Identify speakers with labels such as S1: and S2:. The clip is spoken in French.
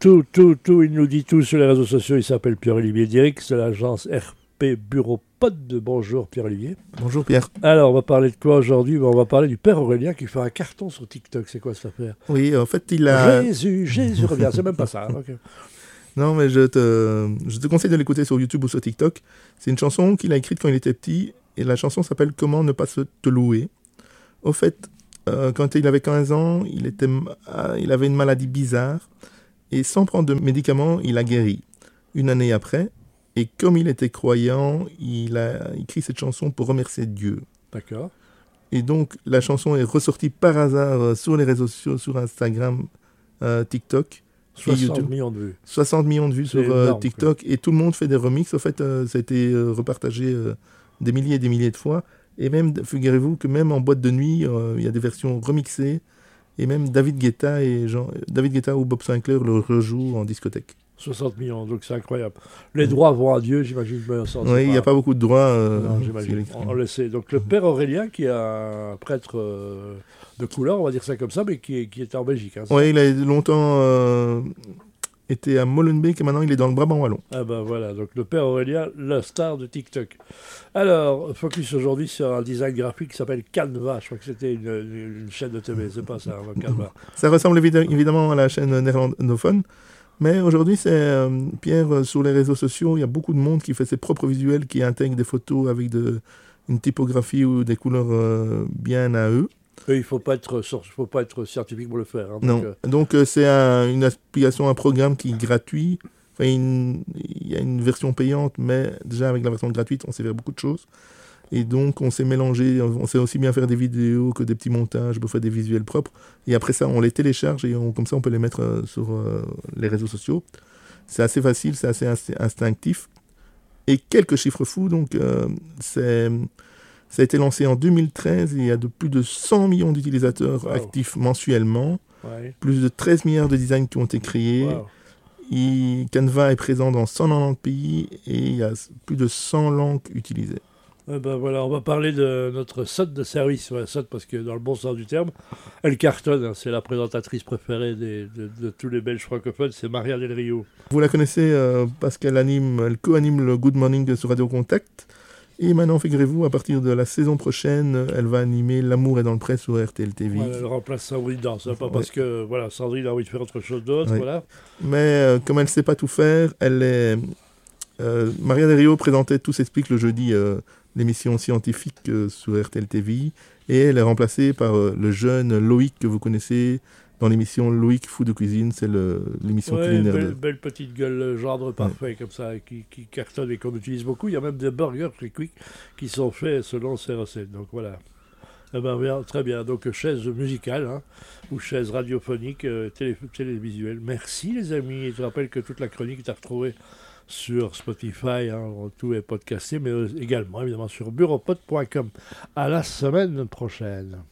S1: tout, tout, tout, il nous dit tout sur les réseaux sociaux. Il s'appelle Pierre-Olivier Dirix de l'agence RP Bureau Pod de Bonjour Pierre-Olivier.
S2: Bonjour Pierre.
S1: Alors, on va parler de quoi aujourd'hui? Ben, On va parler du Père Aurélien qui fait un carton sur TikTok. C'est quoi cette affaire?
S2: Oui, en fait, il a.
S1: Jésus, Jésus revient. C'est même pas ça. hein.
S2: Non, mais je te, je te conseille de l'écouter sur YouTube ou sur TikTok. C'est une chanson qu'il a écrite quand il était petit. Et la chanson s'appelle Comment ne pas se te louer. Au fait, euh, quand il avait 15 ans, il, était, ah, il avait une maladie bizarre. Et sans prendre de médicaments, il a guéri. Une année après. Et comme il était croyant, il a écrit cette chanson pour remercier Dieu.
S1: D'accord.
S2: Et donc, la chanson est ressortie par hasard euh, sur les réseaux sociaux, sur Instagram, euh, TikTok. et
S1: 60
S2: YouTube.
S1: millions de vues.
S2: 60 millions de vues sur euh, TikTok et tout le monde fait des remixes. En fait, euh, ça a été repartagé des milliers et des milliers de fois. Et même, figurez-vous que même en boîte de nuit, il y a des versions remixées. Et même David Guetta, et Jean, David Guetta ou Bob Sinclair le rejouent en discothèque.
S1: 60 millions, donc c'est incroyable. Les droits vont à Dieu, j'imagine.
S2: Oui, il n'y a pas beaucoup de droits. euh,
S1: Non, j'imagine. On, on le sait. Donc le père Aurélien, qui est un prêtre euh, de couleur, on va dire ça comme ça, mais qui, est- qui en Belgique. hein,
S2: Oui, il a longtemps euh, été à Molenbeek et maintenant il est dans le Brabant Wallon.
S1: Ah ben voilà, donc le père Aurélien, la star de TikTok. Alors, focus aujourd'hui sur un design graphique qui s'appelle Canva. Je crois que c'était une, chaîne de TV, c'est pas ça, hein, Canva.
S2: Ça ressemble évi- évidemment à la chaîne néerlandophone. Mais aujourd'hui, c'est euh, Pierre, euh, sur les réseaux sociaux, il y a beaucoup de monde qui fait ses propres visuels, qui intègre des photos avec de, une typographie ou des couleurs euh, bien à eux.
S1: Et il faut pas être, faut pas être scientifique pour le faire. hein, donc,
S2: Non.
S1: euh,
S2: Donc euh, c'est un- une application, un programme qui est gratuit. Enfin, une- il y a une version payante, mais déjà avec la version gratuite, on sait faire beaucoup de choses. Et donc on s'est mélangé, on sait aussi bien faire des vidéos que des petits montages, faire des visuels propres. Et après ça, on les télécharge et on- comme ça, on peut les mettre euh, sur euh, les réseaux sociaux. C'est assez facile, c'est assez inst- instinctif. Et quelques chiffres fous, donc euh, c'est... Ça a été lancé en 2013 et il y a de plus de 100 millions d'utilisateurs
S1: Wow.
S2: actifs mensuellement
S1: ouais.
S2: plus de 13 milliards de designs qui ont été créés.
S1: Wow.
S2: Il- Canva est présent dans 190 pays et il y a plus de 100 langues utilisées.
S1: Eh ben voilà, on va parler de notre SOT de service. Ouais, SOT parce que dans le bon sens du terme, elle cartonne. hein, c'est la présentatrice préférée des- de, de tous les Belges francophones, c'est Maria Del Rio.
S2: Vous la connaissez euh, parce qu'elle anime, elle co-anime le Good Morning sur Radio Contact. Et maintenant, figurez-vous, à partir de la saison prochaine, elle va animer L'amour est dans le prêt sur RTL TV.
S1: Elle remplace Sandrine dans ça, pas
S2: Ouais.
S1: parce que voilà, Sandrine a envie de faire autre chose d'autre.
S2: Ouais.
S1: Voilà.
S2: Mais euh, comme elle ne sait pas tout faire, elle est. euh, Maria Del Rio présentait Tout s'explique le jeudi, euh, l'émission scientifique sur RTL TV. Et elle est remplacée par le jeune Loïc que vous connaissez dans l'émission Loïc Fou de Cuisine. C'est l'émission
S1: Ouais,
S2: culinaire.
S1: belle,
S2: de-
S1: belle petite gueule, euh, genre parfait, comme ça, qui, qui cartonne et qu'on utilise beaucoup. Il y a même des burgers très quick qui sont faits selon ces recettes. Donc voilà. Eh ben, bien, très bien. Donc chaise musicale hein, ou chaise radiophonique, euh, télé, télévisuelle. Merci les amis. Et je rappelle que toute la chronique est à retrouver sur Spotify. hein, tout est podcasté, mais euh, également évidemment sur bureaupod.com. À la semaine prochaine.